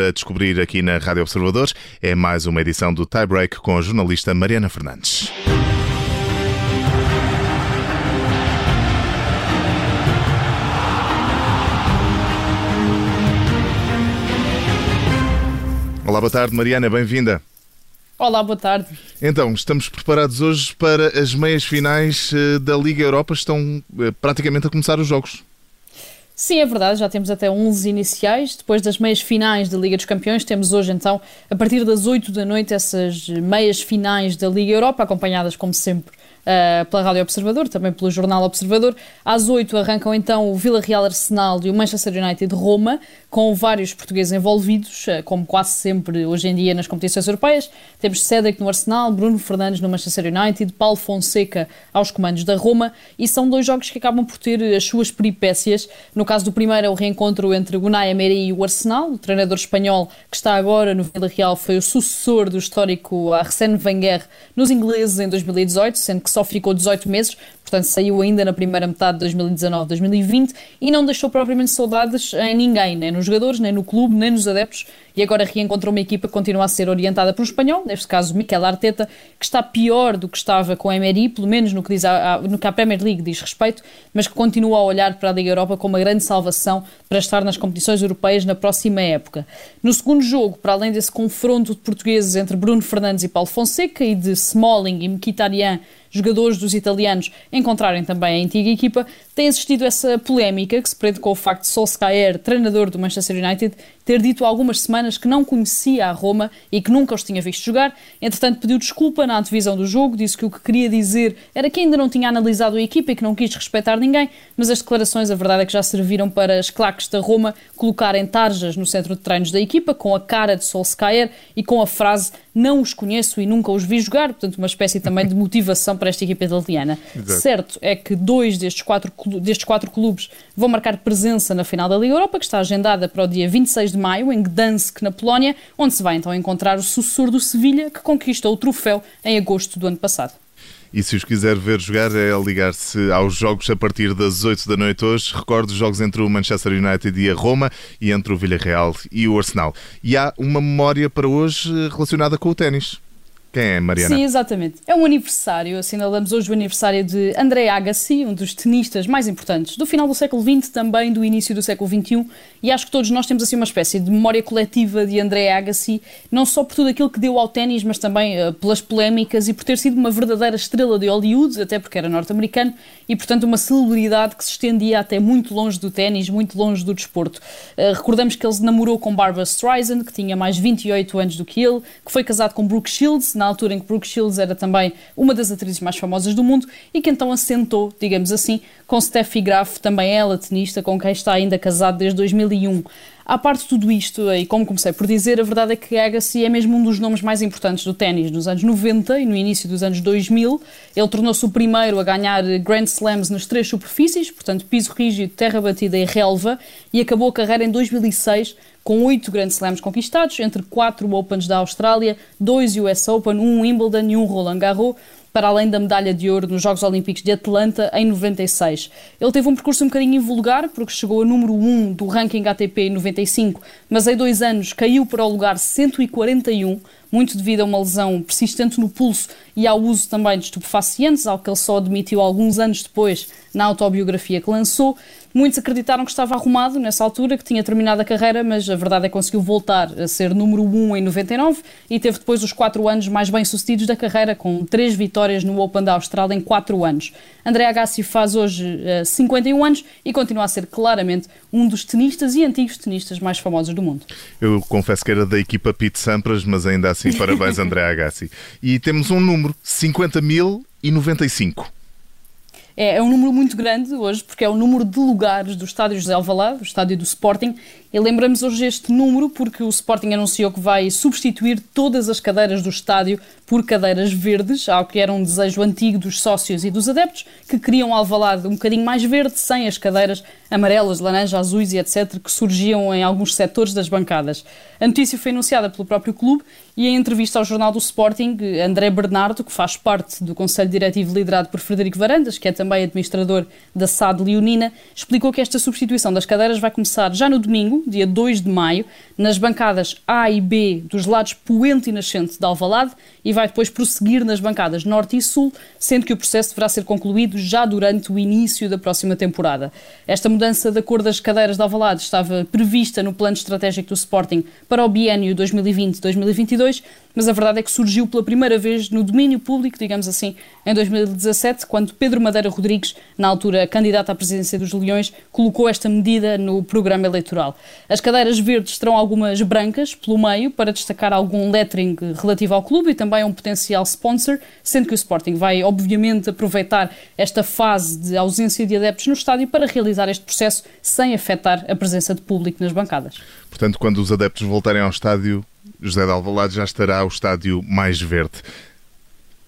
a descobrir aqui na Rádio Observadores. É mais uma edição do Tie Break com a jornalista Mariana Fernandes. Olá, boa tarde, Mariana, bem-vinda. Olá, boa tarde. Então, estamos preparados hoje para as meias finais eh, da Liga Europa. Estão eh, praticamente a começar os jogos. Sim, é verdade, já temos até 11 iniciais. Depois das meias finais da Liga dos Campeões, temos hoje então, a partir das 8 da noite, essas meias finais da Liga Europa, acompanhadas, como sempre, uh, pela Rádio Observador, também pelo Jornal Observador. Às 8 arrancam então o Vila Real Arsenal e o Manchester United Roma, com vários portugueses envolvidos, uh, como quase sempre hoje em dia nas competições europeias. Temos Cédric no Arsenal, Bruno Fernandes no Manchester United, Paulo Fonseca aos comandos da Roma, e são dois jogos que acabam por ter as suas peripécias. No caso do primeiro é o reencontro entre o Unai Emery e o Arsenal, o treinador espanhol que está agora no Vila Real foi o sucessor do histórico Arsène Wenger nos ingleses em 2018, sendo que só ficou 18 meses, portanto saiu ainda na primeira metade de 2019-2020 e não deixou propriamente saudades em ninguém, nem nos jogadores, nem no clube, nem nos adeptos, e agora reencontrou uma equipa que continua a ser orientada por um espanhol, neste caso Miquel Arteta, que está pior do que estava com a Emery, pelo menos no que, diz a, a, no que a Premier League diz respeito, mas que continua a olhar para a Liga Europa como uma grande salvação para estar nas competições europeias na próxima época. No segundo jogo, para além desse confronto de portugueses entre Bruno Fernandes e Paulo Fonseca e de Smalling e Mkhitaryan jogadores dos italianos encontrarem também a antiga equipa, tem existido essa polémica que se prende com o facto de Solskjaer, treinador do Manchester United, ter dito há algumas semanas que não conhecia a Roma e que nunca os tinha visto jogar. Entretanto, pediu desculpa na antevisão do jogo, disse que o que queria dizer era que ainda não tinha analisado a equipa e que não quis respeitar ninguém, mas as declarações, a verdade é que já serviram para as claques da Roma colocarem tarjas no centro de treinos da equipa, com a cara de Solskjaer e com a frase não os conheço e nunca os vi jogar, portanto, uma espécie também de motivação para esta equipa italiana. Exato. Certo é que dois destes quatro, destes quatro clubes vão marcar presença na final da Liga Europa, que está agendada para o dia 26 de maio, em Gdansk, na Polónia, onde se vai então encontrar o sucessor do Sevilha, que conquista o troféu em agosto do ano passado. E se os quiser ver jogar, é ligar-se aos jogos a partir das 8 da noite hoje. Recordo os jogos entre o Manchester United e a Roma e entre o Villarreal e o Arsenal. E há uma memória para hoje relacionada com o ténis. Quem é, Mariana? Sim, exatamente. É um aniversário. Assinalamos hoje o aniversário de André Agassi, um dos tenistas mais importantes do final do século XX, também do início do século XXI. E acho que todos nós temos assim uma espécie de memória coletiva de André Agassi, não só por tudo aquilo que deu ao ténis, mas também uh, pelas polémicas e por ter sido uma verdadeira estrela de Hollywood, até porque era norte-americano, e portanto uma celebridade que se estendia até muito longe do ténis, muito longe do desporto. Uh, recordamos que ele se namorou com Barbara Streisand, que tinha mais 28 anos do que ele, que foi casado com Brooke Shields, na altura em que Brooke Shields era também uma das atrizes mais famosas do mundo e que então assentou, digamos assim, com Steffi Graf, também ela tenista, com quem está ainda casado desde 2001. À parte de tudo isto, e como comecei por dizer, a verdade é que Agassi é mesmo um dos nomes mais importantes do ténis nos anos 90 e no início dos anos 2000. Ele tornou-se o primeiro a ganhar Grand Slams nas três superfícies, portanto piso rígido, terra batida e relva, e acabou a carreira em 2006 com oito Grand Slams conquistados, entre quatro Opens da Austrália, dois US Open, um Wimbledon e um Roland Garros, para além da medalha de ouro nos Jogos Olímpicos de Atlanta em 96. Ele teve um percurso um bocadinho invulgar, porque chegou a número 1 do ranking ATP em 95, mas em dois anos caiu para o lugar 141, muito devido a uma lesão persistente no pulso e ao uso também de estupefacientes, algo que ele só admitiu alguns anos depois na autobiografia que lançou. Muitos acreditaram que estava arrumado nessa altura, que tinha terminado a carreira, mas a verdade é que conseguiu voltar a ser número 1 em 99 e teve depois os quatro anos mais bem-sucedidos da carreira, com três vitórias no Open da Austrália em quatro anos. André Agassi faz hoje uh, eh, 51 anos e continua a ser claramente um dos tenistas e antigos tenistas mais famosos do mundo. Eu confesso que era da equipa Pete Sampras, mas ainda assim parabéns André Agassi. E temos um número, 50.095. É, é um número muito grande hoje, porque é o número de lugares do estádio José Alvalade, o estádio do Sporting, e lembramos hoje este número porque o Sporting anunciou que vai substituir todas as cadeiras do estádio por cadeiras verdes, algo que era um desejo antigo dos sócios e dos adeptos, que queriam Alvalade um bocadinho mais verde, sem as cadeiras amarelas, laranja, azuis e etc., que surgiam em alguns setores das bancadas. A notícia foi anunciada pelo próprio clube e em entrevista ao jornal do Sporting, André Bernardo, que faz parte do Conselho Diretivo liderado por Frederico Varandas, que é também administrador da SAD Leonina, explicou que esta substituição das cadeiras vai começar já no domingo, domingo, dia 2 de maio, nas bancadas A e B dos lados poente e nascente de Alvalade e vai depois prosseguir nas bancadas Norte e Sul, sendo que o processo deverá ser concluído já durante o início da próxima temporada. Esta mudança da cor das cadeiras de Alvalade estava prevista no plano estratégico do Sporting para o biênio 2020-2022, mas a verdade é que surgiu pela primeira vez no domínio público, digamos assim, em 2017, quando Pedro Madeira Rodrigues, na altura candidato à presidência dos Leões, colocou esta medida no programa eleitoral. As cadeiras verdes terão algumas brancas pelo meio para destacar algum lettering relativo ao clube e também a um potencial sponsor, sendo que o Sporting vai, obviamente, aproveitar esta fase de ausência de adeptos no estádio para realizar este processo sem afetar a presença de público nas bancadas. Portanto, quando os adeptos voltarem ao estádio, José de Alvalade já estará o estádio mais verde.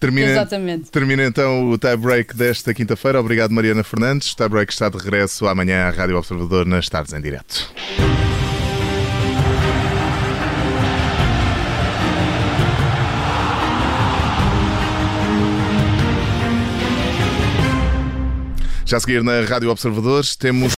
Termina, Exatamente. Termina então o tie-break desta quinta-feira. Obrigado, Mariana Fernandes. O tie-break está de regresso amanhã à Rádio Observador nas tardes em direto. Já a seguir na Rádio Observadores temos